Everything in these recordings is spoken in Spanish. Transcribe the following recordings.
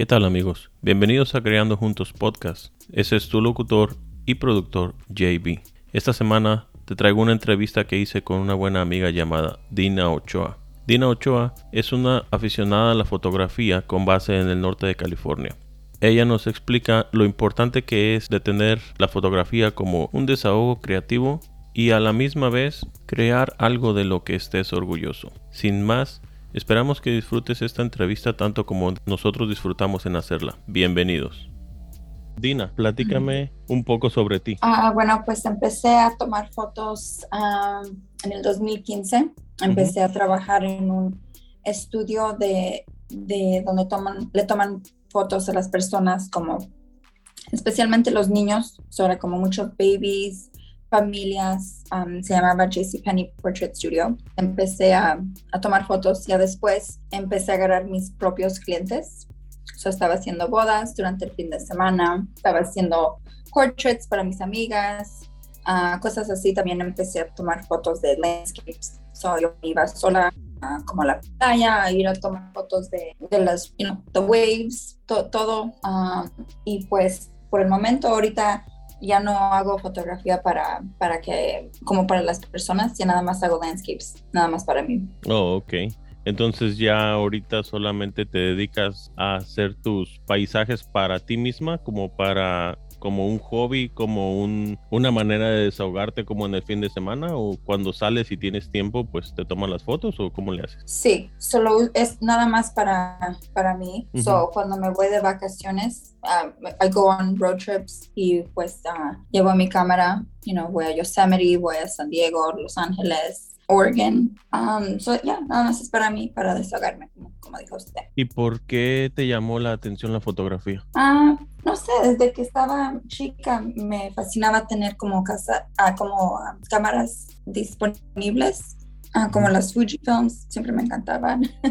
¿Qué tal amigos? Bienvenidos a Creando Juntos Podcast. Ese es tu locutor y productor JB. Esta semana te traigo una entrevista que hice con una buena amiga llamada Dina Ochoa. Dina Ochoa es una aficionada a la fotografía con base en el norte de California. Ella nos explica lo importante que es de tener la fotografía como un desahogo creativo y a la misma vez crear algo de lo que estés orgulloso. Sin más, esperamos que disfrutes esta entrevista tanto como nosotros disfrutamos en hacerla. Bienvenidos. Dina, platícame un poco sobre ti. Ah, bueno, pues empecé a tomar fotos ah, en el 2015. Empecé a trabajar en un estudio de, de donde toman, le toman fotos a las personas como especialmente los niños, sobre como muchos babies, familias, um, se llamaba Penny Portrait Studio. Empecé a, a, tomar fotos, ya después empecé a agarrar mis propios clientes. Yo estaba haciendo bodas durante el fin de semana, estaba haciendo portraits para mis amigas, uh, cosas así. También empecé a tomar fotos de landscapes. So, yo iba sola uh, como a la playa, ir a tomar fotos de, de las, you know, the waves, to, todo. Uh, y pues por el momento ahorita ya no hago fotografía para, para que, como para las personas, ya nada más hago landscapes, nada más para mí. Oh, ok. Entonces ya ahorita solamente te dedicas a hacer tus paisajes para ti misma, como para como un hobby, como un, una manera de desahogarte como en el fin de semana o cuando sales y tienes tiempo, pues te tomas las fotos o cómo le haces? Sí, solo es nada más para, para mí. So, cuando me voy de vacaciones, uh, I go on road trips y pues uh, llevo mi cámara, you know, voy a Yosemite, voy a San Diego, Los Ángeles, Oregon. Um, so, yeah, nada más es para mí, para desahogarme, como, dijo usted. ¿Y por qué te llamó la atención la fotografía? Ah, no sé, desde que estaba chica me fascinaba tener como casa, ah, como ah, cámaras disponibles, ah, como las Fujifilms, siempre me encantaban.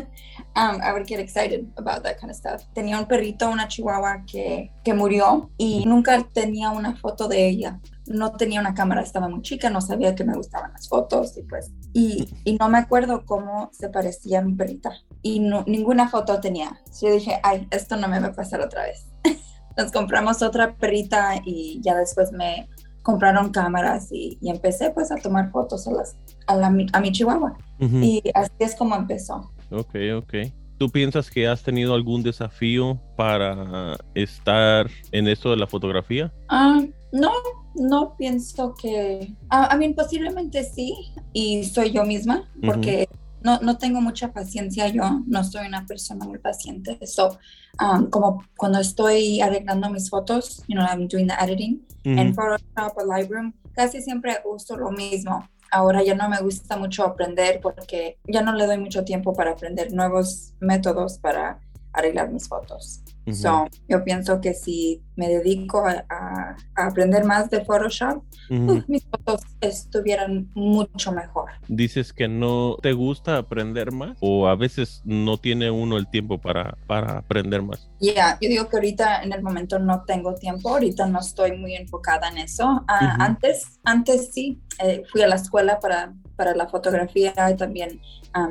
um, I would get excited about that kind of stuff. Tenía un perrito, una chihuahua que, que murió y nunca tenía una foto de ella no tenía una cámara, estaba muy chica, no sabía que me gustaban las fotos y pues, y, y no me acuerdo cómo se parecía mi perrita y no, ninguna foto tenía. Yo dije, ay, esto no me va a pasar otra vez. Nos compramos otra perrita y ya después me compraron cámaras y, y empecé pues a tomar fotos a, las, a, la, a mi chihuahua. Y así es como empezó. Ok, ok. ¿Tú piensas que has tenido algún desafío para estar en esto de la fotografía? Ah, no, no pienso que... A, mí posiblemente sí, y soy yo misma, porque no, no, tengo mucha paciencia yo, no soy una persona muy paciente. So, um, como cuando estoy arreglando mis fotos, you know, I'm doing the editing en Photoshop o Lightroom, casi siempre uso lo mismo ahora ya no me gusta mucho aprender porque ya no le doy mucho tiempo para aprender nuevos métodos para arreglar mis fotos. So, yo pienso que si me dedico a, aprender más de Photoshop, mis fotos estuvieran mucho mejor. Dices que no te gusta aprender más o a veces no tiene uno el tiempo para, para aprender más. Ya, yo digo que ahorita en el momento no tengo tiempo, ahorita no estoy muy enfocada en eso. Ah, antes, antes sí, eh, fui a la escuela para, para la fotografía y también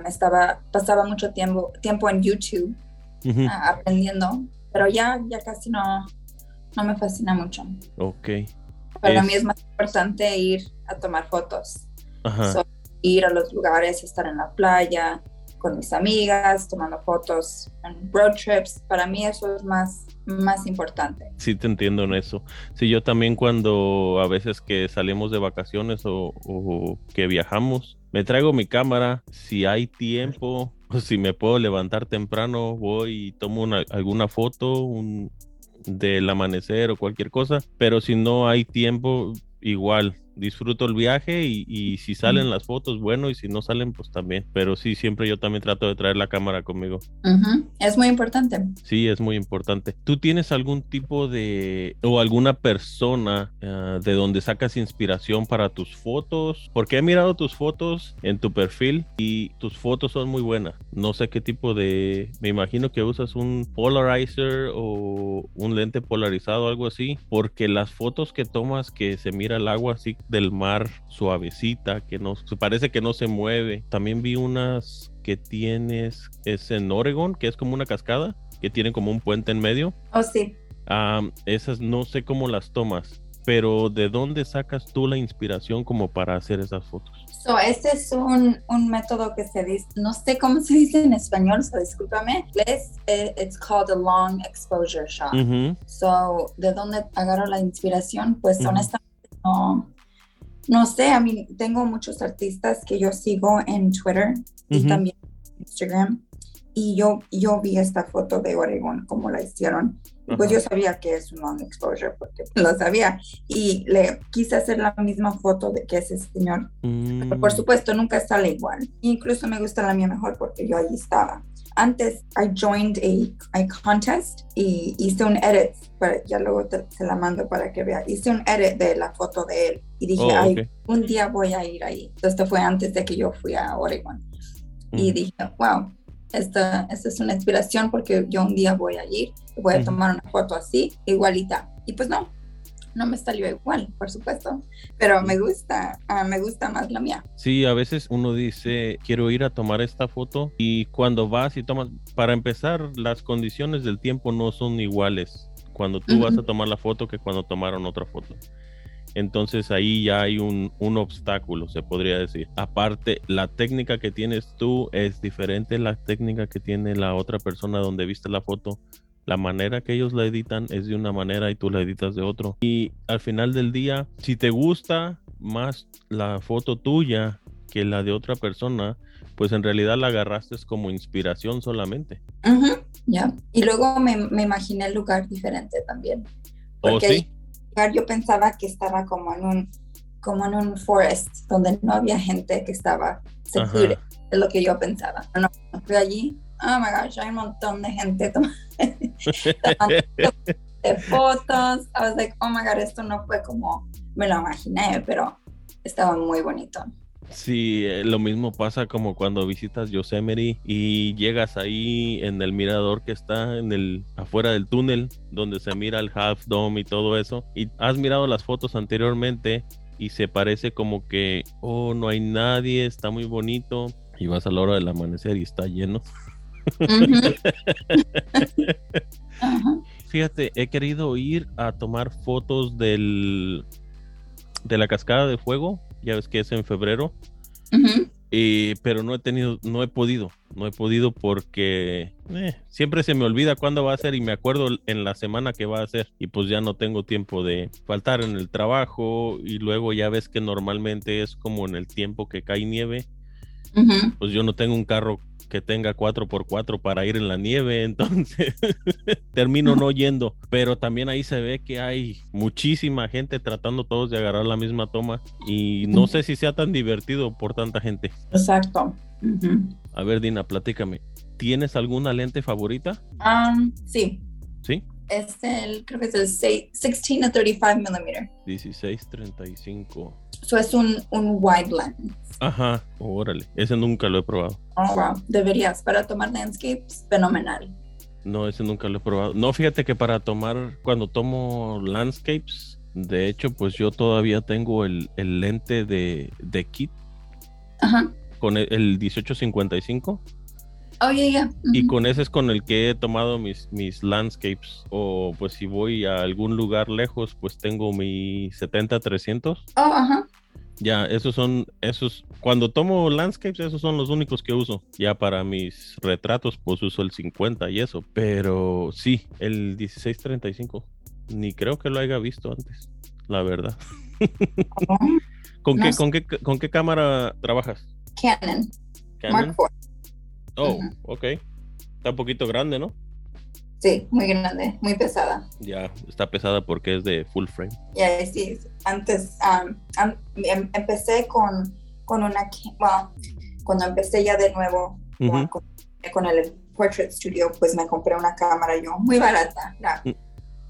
estaba, pasaba mucho tiempo, tiempo en YouTube aprendiendo, pero ya, ya casi no, no me fascina mucho. Ok. Para mí es más importante ir a tomar fotos. ir a los lugares, estar en la playa con mis amigas, tomando fotos en road trips. Para mí eso es más, más importante. Sí, te entiendo en eso. Sí, yo también cuando a veces que salimos de vacaciones o, o que viajamos, me traigo mi cámara. Si hay tiempo, si me puedo levantar temprano, voy y tomo alguna foto un, del amanecer o cualquier cosa, pero si no hay tiempo, igual disfruto el viaje y, si salen las fotos, bueno, y si no salen, pues también. Pero sí, siempre yo también trato de traer la cámara conmigo. Es muy importante. Sí, es muy importante. ¿Tú tienes algún tipo de o alguna persona eh, de donde sacas inspiración para tus fotos? Porque he mirado tus fotos en tu perfil y tus fotos son muy buenas. No sé qué tipo de... Me imagino que usas un polarizer o un lente polarizado algo así, porque las fotos que tomas que se mira el agua así del mar suavecita, que no, parece que no se mueve. También vi unas que tienes, es en Oregon, que es como una cascada. que tienen como un puente en medio. Oh, sí. esas no sé cómo las tomas, pero ¿de dónde sacas tú la inspiración como para hacer esas fotos? So, este es un, un método que se dice, no sé cómo se dice en español, so discúlpame. Es, eh, it's called a long exposure shot. So, ¿de dónde agarro la inspiración? Pues honestamente no, no sé, a mí tengo muchos artistas que yo sigo en Twitter y también en Instagram y yo, yo vi esta foto de Oregon, como la hicieron. Y pues yo sabía que es un long exposure porque lo sabía. Y le quise hacer la misma foto de que ese señor. Pero por mm. supuesto, nunca sale igual. Incluso me gusta la mía mejor porque yo allí estaba. Antes, I joined a, a contest y hice un edit, pero ya luego se la mando para que vea. Hice un edit de la foto de él y dije, oh, ay, un día voy a ir ahí. Esto fue antes de que yo fui a Oregon. Y dije, wow, esta, esta es una inspiración porque yo un día voy a ir, voy a tomar una foto así, igualita. Y pues no, no me salió igual, por supuesto, pero me gusta, ah, me gusta más la mía. Sí, a veces uno dice, quiero ir a tomar esta foto y cuando vas y tomas, para empezar, las condiciones del tiempo no son iguales cuando tú vas a tomar la foto que cuando tomaron otra foto. Entonces ahí ya hay un, obstáculo, se podría decir. Aparte, la técnica que tienes tú es diferente a la técnica que tiene la otra persona donde viste la foto. La manera que ellos la editan es de una manera y tú la editas de otro. Y al final del día, si te gusta más la foto tuya que la de otra persona, pues en realidad la agarraste como inspiración solamente. ya. Y luego me, imaginé el lugar diferente también. ¿Oh, sí? yo pensaba que estaba como en un como en un forest donde no había gente que estaba segura es lo que yo pensaba no, fui allí oh my gosh hay un montón de gente tomando fotos. I was like oh my god esto no fue como me lo imaginé pero estaba muy bonito. Sí, eh, lo mismo pasa como cuando visitas Yosemite y llegas ahí en el mirador que está en el afuera del túnel donde se mira el Half Dome y todo eso. Y has mirado las fotos anteriormente y se parece como que oh no hay nadie, está muy bonito. Y vas a la hora del amanecer y está lleno. Fíjate, he querido ir a tomar fotos del de la cascada de fuego ya ves que es en febrero. pero no he tenido, no he podido, no he podido porque eh, siempre se me olvida cuándo va a ser y me acuerdo en la semana que va a ser y pues ya no tengo tiempo de faltar en el trabajo y luego ya ves que normalmente es como en el tiempo que cae nieve, pues yo no tengo un carro que tenga 4x4 para ir en la nieve, entonces termino no yendo. Pero también ahí se ve que hay muchísima gente tratando todos de agarrar la misma toma y no sé si sea tan divertido por tanta gente. Exacto. A ver, Dina, platícame. ¿Tienes alguna lente favorita? Um, sí. ¿Sí? Es el, creo que es el 16 a 35 milímetros. 16, 35. Eso es un, un wide lens. Ajá, órale. Ese nunca lo he probado. Oh, wow. Deberías. Para tomar landscapes, fenomenal. No, ese nunca lo he probado. No, fíjate que para tomar, cuando tomo landscapes, de hecho, pues yo todavía tengo el, lente de, de kit. Ajá. Con el, 1855. Oh, yeah, yeah. Y con ese es con el que he tomado mis, mis landscapes. O pues si voy a algún lugar lejos, pues tengo mi 70-300. Oh, ajá. Ya, esos son, esos, cuando tomo landscapes, esos son los únicos que uso. Ya para mis retratos, pues uso el 50 y eso. Pero sí, el 1635, ni creo que lo haya visto antes, la verdad. ¿Con, qué, con, qué, ¿Con qué cámara trabajas? Canon. Mark IV. Oh, ok. Está un poquito grande, ¿no? Sí, muy grande, muy pesada. Ya, está pesada porque es de full frame. Ya, sí, antes um, em, empecé con, con una, bueno, cuando empecé ya de nuevo con, el Portrait Studio, pues me compré una cámara yo muy barata, la mm.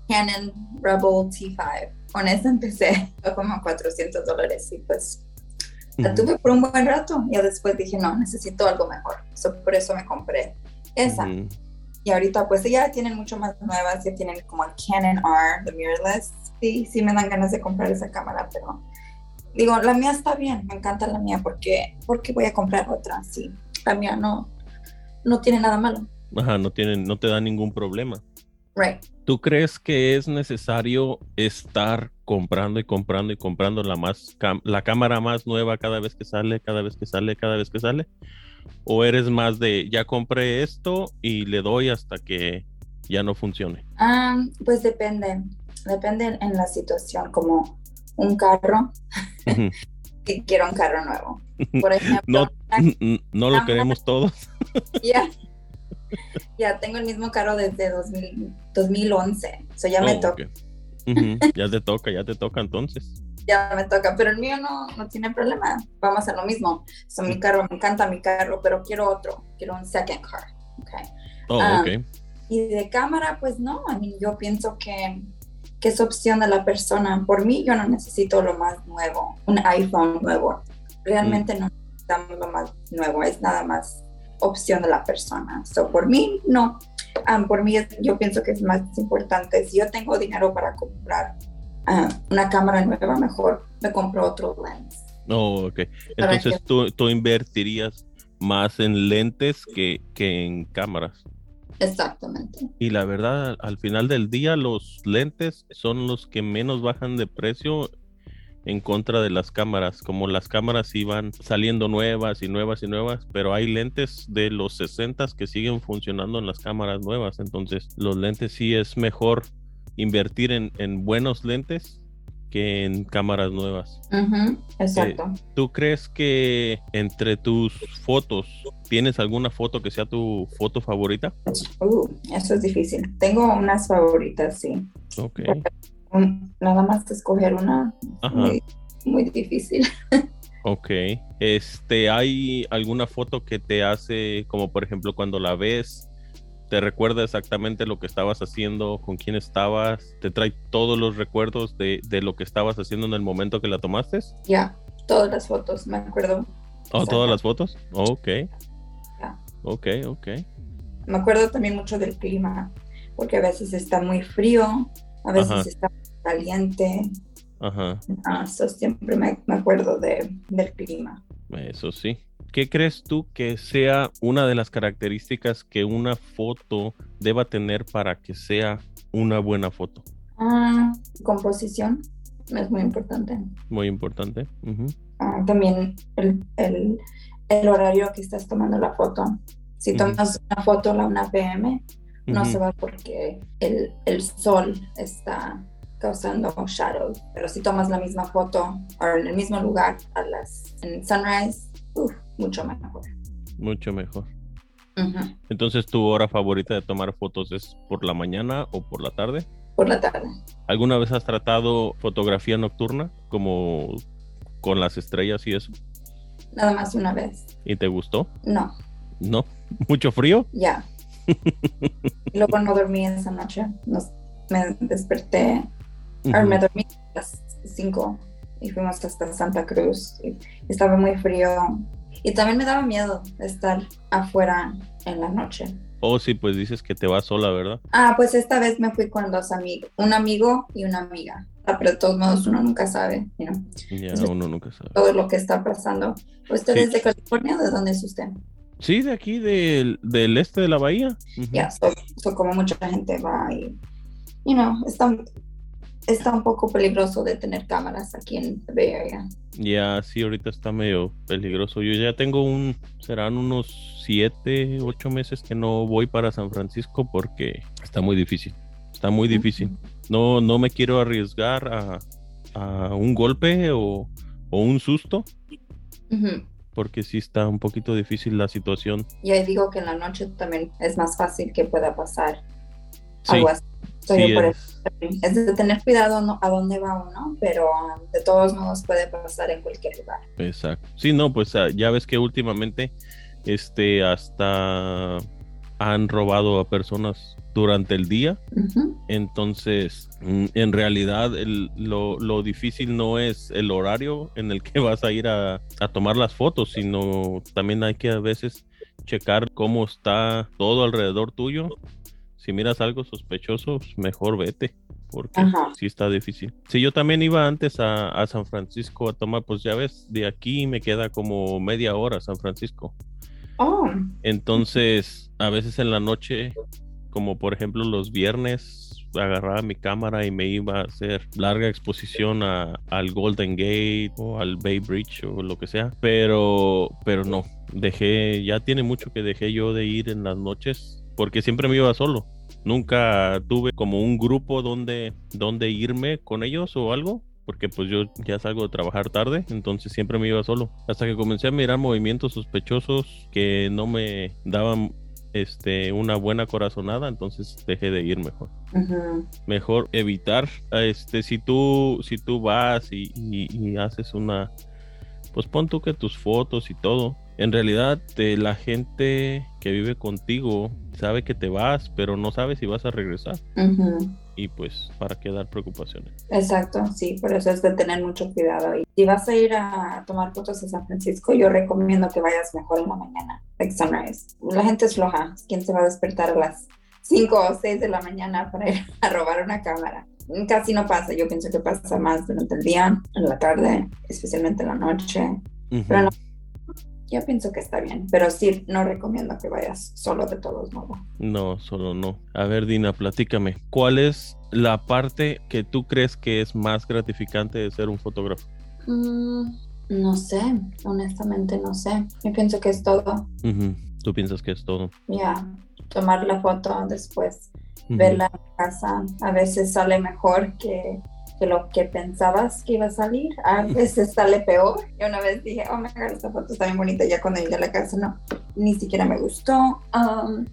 Canon Rebel T5. Con esa empecé, fue como 400 dólares y pues la tuve por un buen rato y después dije, no, necesito algo mejor. por eso me compré esa. Y ahorita pues ya tienen mucho más nuevas, ya tienen como el Canon R, the mirrorless. Sí, sí me dan ganas de comprar esa cámara, pero digo, la mía está bien, me encanta la mía porque, porque voy a comprar otra, sí. La mía no, no tiene nada malo. Ajá, no tienen, no te da ningún problema. Right. ¿Tú crees que es necesario estar comprando y comprando y comprando la más la cámara más nueva cada vez que sale, cada vez que sale, cada vez que sale? ¿O eres más de ya compré esto y le doy hasta que ya no funcione? Ah, pues depende, depende en la situación, como un carro, que quiero un carro nuevo. Por ejemplo, no, no lo queremos todos. Ya, ya tengo el mismo carro desde 2011, so ya me Ya te toca, ya te toca entonces. Ya me toca, pero el mío no, no tiene problema. Vamos a hacer lo mismo. So, mi carro, me encanta mi carro, pero quiero otro. Quiero un second car. Okay. Oh, um, okay. Y de cámara, pues no. I mean, yo pienso que, que es opción de la persona. Por mí, yo no necesito lo más nuevo, un iPhone nuevo. Realmente mm. no necesitamos lo más nuevo, es nada más opción de la persona. So, por mí, no. Um, por mí, yo pienso que es más importante. Si yo tengo dinero para comprar uh, una cámara nueva, mejor me compro otro lens. Oh, ok. Entonces tú, tú, invertirías más en lentes que, que en cámaras. Exactamente. Y la verdad, al final del día, los lentes son los que menos bajan de precio en contra de las cámaras, como las cámaras iban saliendo nuevas y nuevas y nuevas, pero hay lentes de los 60 que siguen funcionando en las cámaras nuevas, entonces los lentes sí es mejor invertir en, en buenos lentes que en cámaras nuevas. exacto. Eh, ¿Tú crees que entre tus fotos tienes alguna foto que sea tu foto favorita? Uh, eso es difícil. Tengo unas favoritas, sí. Ok nada más escoger una muy, muy, difícil. Ok. Este, ¿hay alguna foto que te hace, como por ejemplo cuando la ves, te recuerda exactamente lo que estabas haciendo, con quién estabas, te trae todos los recuerdos de, de lo que estabas haciendo en el momento que la tomaste? Ya, todas las fotos, me acuerdo. ¿Oh, todas las fotos? ok. Ok, ok. Me acuerdo también mucho del clima, porque a veces está muy frío, a veces está caliente. Ajá. Ah, eso siempre me, acuerdo de, del clima. Eso sí. ¿Qué crees tú que sea una de las características que una foto deba tener para que sea una buena foto? Ah, composición es muy importante. Muy importante. Ah, también el, el, el, horario que estás tomando la foto. Si tomas una foto a la 1 pm, no se va porque el, el sol está causando shadows. Pero si tomas la misma foto o en el mismo lugar a las en sunrise, mucho mejor. Mucho mejor. Entonces, ¿tu hora favorita de tomar fotos es por la mañana o por la tarde? Por la tarde. ¿Alguna vez has tratado fotografía nocturna como con las estrellas y eso? Nada más una vez. ¿Y te gustó? No. ¿No? ¿Mucho frío? Ya. luego no dormí esa noche. me desperté me dormí a las 5 y fuimos hasta Santa Cruz. Y estaba muy frío y también me daba miedo estar afuera en la noche. Oh, sí, pues dices que te vas sola, ¿verdad? Ah, pues esta vez me fui con dos amigos, un amigo y una amiga. Ah, pero de todos modos uno nunca sabe, Ya, uno nunca sabe. Todo lo que está pasando. ¿Usted es de California? ¿De dónde es usted? Sí, de aquí, del, del este de la bahía. Ya, como mucha gente va y, you know, está, está un poco peligroso de tener cámaras aquí en Bay Area. Ya, sí, ahorita está medio peligroso. Yo ya tengo un, serán unos siete, ocho meses que no voy para San Francisco porque está muy difícil. Está muy difícil. No, no me quiero arriesgar a, a un golpe o, o un susto. Porque sí está un poquito difícil la situación. Y ahí digo que en la noche también es más fácil que pueda pasar algo así. es. de tener cuidado a dónde va uno, pero um, de todos modos puede pasar en cualquier lugar. Exacto. Sí, no, pues ah, ya ves que últimamente este hasta han robado a personas durante el día. Entonces, mm, en realidad, lo, lo, difícil no es el horario en el que vas a ir a, a, tomar las fotos, sino también hay que a veces checar cómo está todo alrededor tuyo si miras algo sospechoso, pues, mejor vete, porque sí está difícil. Si yo también iba antes a, San Francisco a tomar, pues ya ves, de aquí me queda como media hora San Francisco. Oh. Entonces, a veces en la noche, como por ejemplo los viernes, agarraba mi cámara y me iba a hacer larga exposición a, al Golden Gate o al Bay Bridge o lo que sea. Pero, pero no, dejé, ya tiene mucho que dejé yo de ir en las noches porque siempre me iba solo. Nunca tuve como un grupo donde, donde irme con ellos o algo porque pues yo ya salgo de trabajar tarde, entonces siempre me iba solo. Hasta que comencé a mirar movimientos sospechosos que no me daban este, una buena corazonada, entonces dejé de ir mejor. Mejor evitar, este, si tú, si tú vas y, y haces una, pues pon tú que tus fotos y todo, en realidad la gente que vive contigo sabe que te vas, pero no sabe si vas a regresar. Y pues, ¿para qué dar preocupaciones? Exacto, sí, por eso es de tener mucho cuidado. Y si vas a ir a tomar fotos a San Francisco, yo recomiendo que vayas mejor en la mañana, like sunrise. La gente es floja, ¿quién se va a despertar a las 5 o 6 de la mañana para ir a robar una cámara? Casi no pasa, yo pienso que pasa más durante el día, en la tarde, especialmente en la noche. Pero en la yo pienso que está bien, pero sí, no recomiendo que vayas solo de todos modos. No, solo no. A ver, Dina, platícame. ¿Cuál es la parte que tú crees que es más gratificante de ser un fotógrafo? Mm, no sé, honestamente no sé. Yo pienso que es todo. Tú piensas que es todo. Ya, tomar la foto después, verla en casa. A veces sale mejor que que lo que pensabas que iba a salir, a veces sale peor. Y una vez dije, oh my god, esta foto está bien bonita, ya cuando llegué a la casa no, ni siquiera me gustó. Um,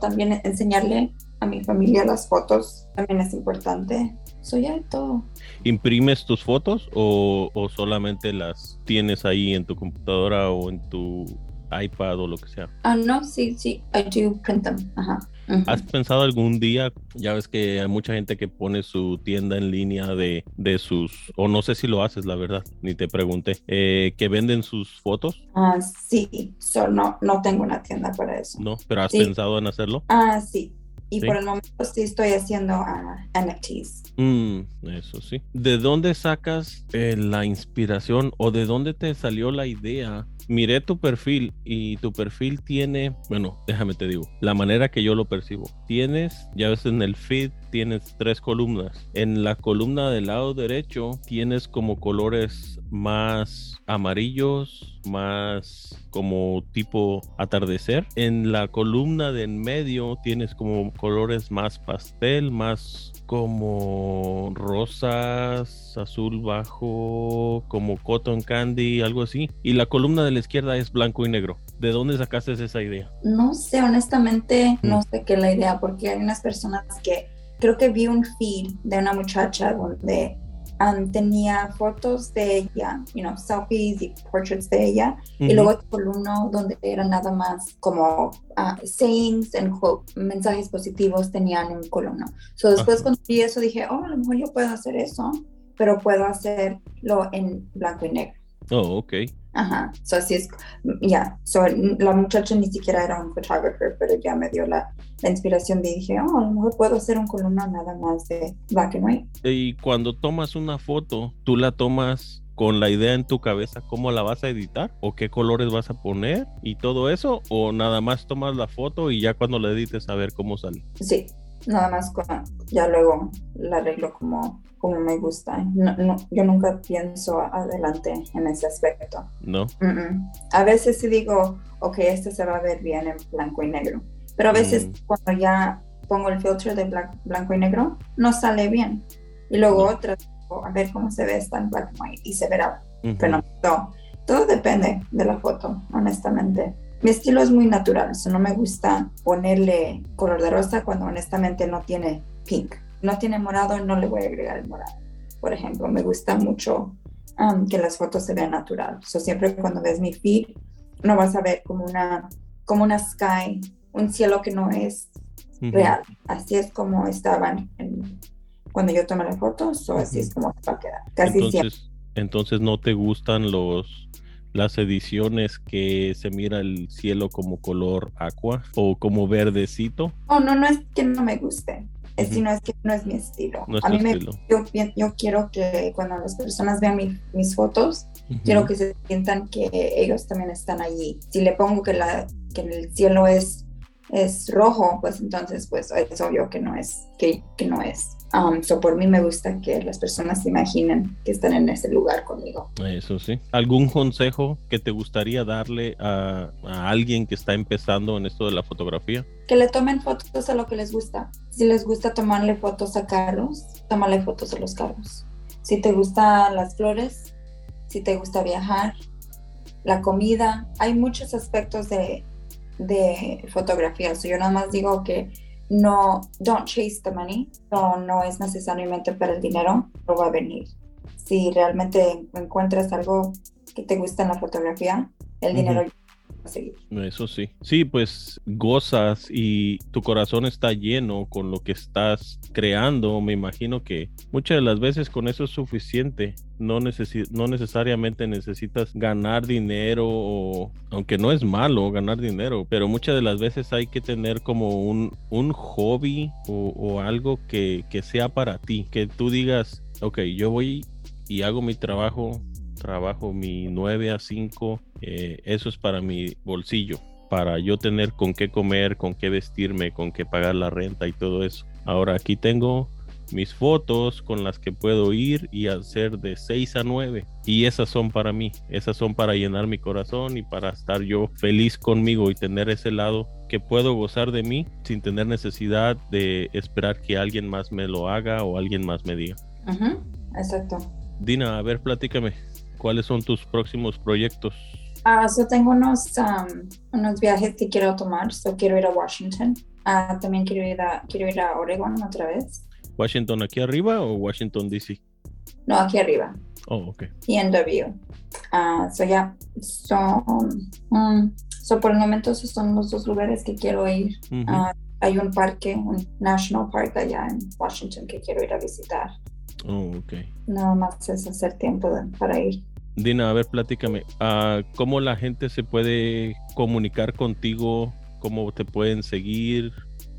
también enseñarle a mi familia las fotos también es importante. Soy ya todo. ¿Imprimes tus fotos o, o solamente las tienes ahí en tu computadora o en tu iPad o lo que sea? Ah, no, sí, sí, I do print them. Ajá. ¿Has pensado algún día, ya ves que hay mucha gente que pone su tienda en línea de, de sus, o no sé si lo haces, la verdad, ni te pregunté, eh, que venden sus fotos? Ah, sí, solo no, no tengo una tienda para eso. No, pero ¿has pensado en hacerlo? Ah, sí, y por el momento sí estoy haciendo uh, NFTs. Mm, eso sí. ¿De dónde sacas eh, la inspiración o de dónde te salió la idea? Miré tu perfil y tu perfil tiene, bueno, déjame te digo, la manera que yo lo percibo. Tienes, ya ves en el feed, tienes tres columnas. En la columna del lado derecho tienes como colores más amarillos, más como tipo atardecer. En la columna de en medio tienes como colores más pastel, más como rosas, azul bajo, como cotton candy, algo así. Y la columna de la izquierda es blanco y negro. ¿De dónde sacaste esa idea? No sé, honestamente, no mm. sé qué es la idea, porque hay unas personas que creo que vi un feed de una muchacha donde um, tenía fotos de ella, you know, selfies y portraits de ella, y luego uno donde era nada más como uh, sayings and quote, mensajes positivos tenían un columna. So después cuando vi eso dije, oh, a lo mejor yo puedo hacer eso, pero puedo hacerlo en blanco y negro. Oh, ok. Ajá, so así es, ya, so, la muchacha ni siquiera era un photographer, pero ya me dio la, la inspiración y dije, oh, a lo mejor puedo hacer un columna nada más de black and white. Y cuando tomas una foto, tú la tomas con la idea en tu cabeza cómo la vas a editar o qué colores vas a poner y todo eso o nada más tomas la foto y ya cuando la edites a ver cómo sale. Sí, nada más con, ya luego la arreglo como, como me gusta. No, yo nunca pienso adelante en ese aspecto. No. A veces sí digo, ok, este se va a ver bien en blanco y negro, pero a veces mm. cuando ya pongo el filtro de blanco y negro, no sale bien. Y luego otra, a ver cómo se ve esta en black and white y se verá. Pero no, todo depende de la foto, honestamente. Mi estilo es muy natural, eso no me gusta ponerle color de rosa cuando honestamente no tiene pink. No tiene morado, no le voy a agregar el morado. Por ejemplo, me gusta mucho um, que las fotos se vean natural. So, siempre cuando ves mi feed, no vas a ver como una, como una sky, un cielo que no es real. Así es como estaban cuando yo tomé las fotos, o así es como va a quedar. Casi entonces, siempre. Entonces, ¿no te gustan los las ediciones que se mira el cielo como color aqua o como verdecito. Oh, no, no es que no me guste, es, sino es que no es mi estilo. a mí me, yo, yo, quiero que cuando las personas vean mis fotos, quiero que se sientan que ellos también están allí. Si le pongo que, la, que el cielo es es rojo, pues entonces pues es obvio que no es, que, que no es. Um, so por mí me gusta que las personas se imaginen que están en ese lugar conmigo. Eso sí. ¿Algún consejo que te gustaría darle a, a alguien que está empezando en esto de la fotografía? Que le tomen fotos a lo que les gusta. Si les gusta tomarle fotos a carros, tómale fotos a los carros. Si te gustan las flores, si te gusta viajar, la comida, hay muchos aspectos de, de fotografía. yo nada más digo que no, don't chase the money, no, no es necesariamente para el dinero, no va a venir. Si realmente encuentras algo que te gusta en la fotografía, el dinero seguir. Eso sí. Sí, pues gozas y tu corazón está lleno con lo que estás creando. Me imagino que muchas de las veces con eso es suficiente. No, no necesariamente necesitas ganar dinero aunque no es malo ganar dinero, pero muchas de las veces hay que tener como un, un hobby o, o algo que, que sea para ti, que tú digas, ok, yo voy y hago mi trabajo trabajo mi 9 a 5, eh, eso es para mi bolsillo, para yo tener con qué comer, con qué vestirme, con qué pagar la renta y todo eso. Ahora aquí tengo mis fotos con las que puedo ir y hacer de 6 a 9 y esas son para mí, esas son para llenar mi corazón y para estar yo feliz conmigo y tener ese lado que puedo gozar de mí sin tener necesidad de esperar que alguien más me lo haga o alguien más me diga. Exacto. Dina, a ver, platícame, ¿Cuáles son tus próximos proyectos? Ah, yo tengo unos, um, unos viajes que quiero tomar. So quiero ir a Washington. Uh, también quiero ir, a, quiero ir a Oregon otra vez. ¿Washington aquí arriba o Washington DC? No, aquí arriba. Oh, ok. PNW. Uh, so ya, son, um, so por el momento esos son los dos lugares que quiero ir. Uh, hay un parque, un National Park allá en Washington que quiero ir a visitar. Oh, ok. Nada más es hacer tiempo para ir. Dina, a ver, platícame, uh, ¿cómo la gente se puede comunicar contigo? ¿Cómo te pueden seguir?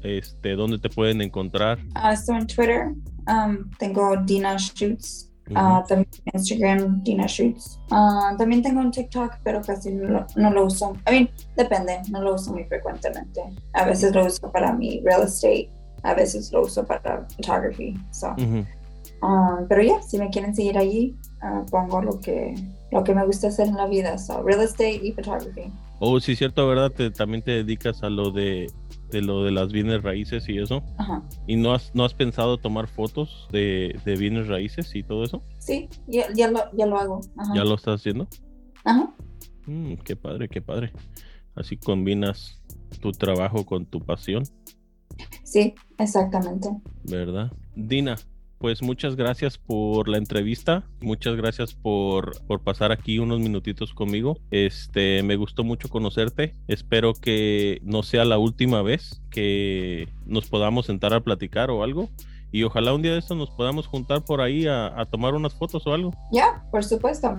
Este, ¿Dónde te pueden encontrar? Uh, en Twitter, um, tengo Dina Shoots, uh, también Instagram, Dina Shoots. Uh, también tengo un TikTok, pero casi no lo, no lo uso. I mean, depende, no lo uso muy frecuentemente. A veces lo uso para mi real estate, a veces lo uso para photography. So. Um, pero ya, si me quieren seguir allí, uh, pongo lo que, lo que me gusta hacer en la vida, so, real estate y photography. Oh, sí, cierto, ¿verdad? Te, también te dedicas a lo de, de lo de las bienes raíces y eso. Ajá. ¿Y no has, no has pensado tomar fotos de, de bienes raíces y todo eso? Sí, ya, ya, lo, ya lo hago. Ajá. ¿Ya lo estás haciendo? Ajá. Mm, qué padre, qué padre. Así combinas tu trabajo con tu pasión. Sí, exactamente. ¿Verdad? Dina, pues muchas gracias por la entrevista, muchas gracias por, por pasar aquí unos minutitos conmigo. Este, me gustó mucho conocerte. Espero que no sea la última vez que nos podamos sentar a platicar o algo y ojalá un día de estos nos podamos juntar por ahí a, tomar unas fotos o algo. Ya, por supuesto.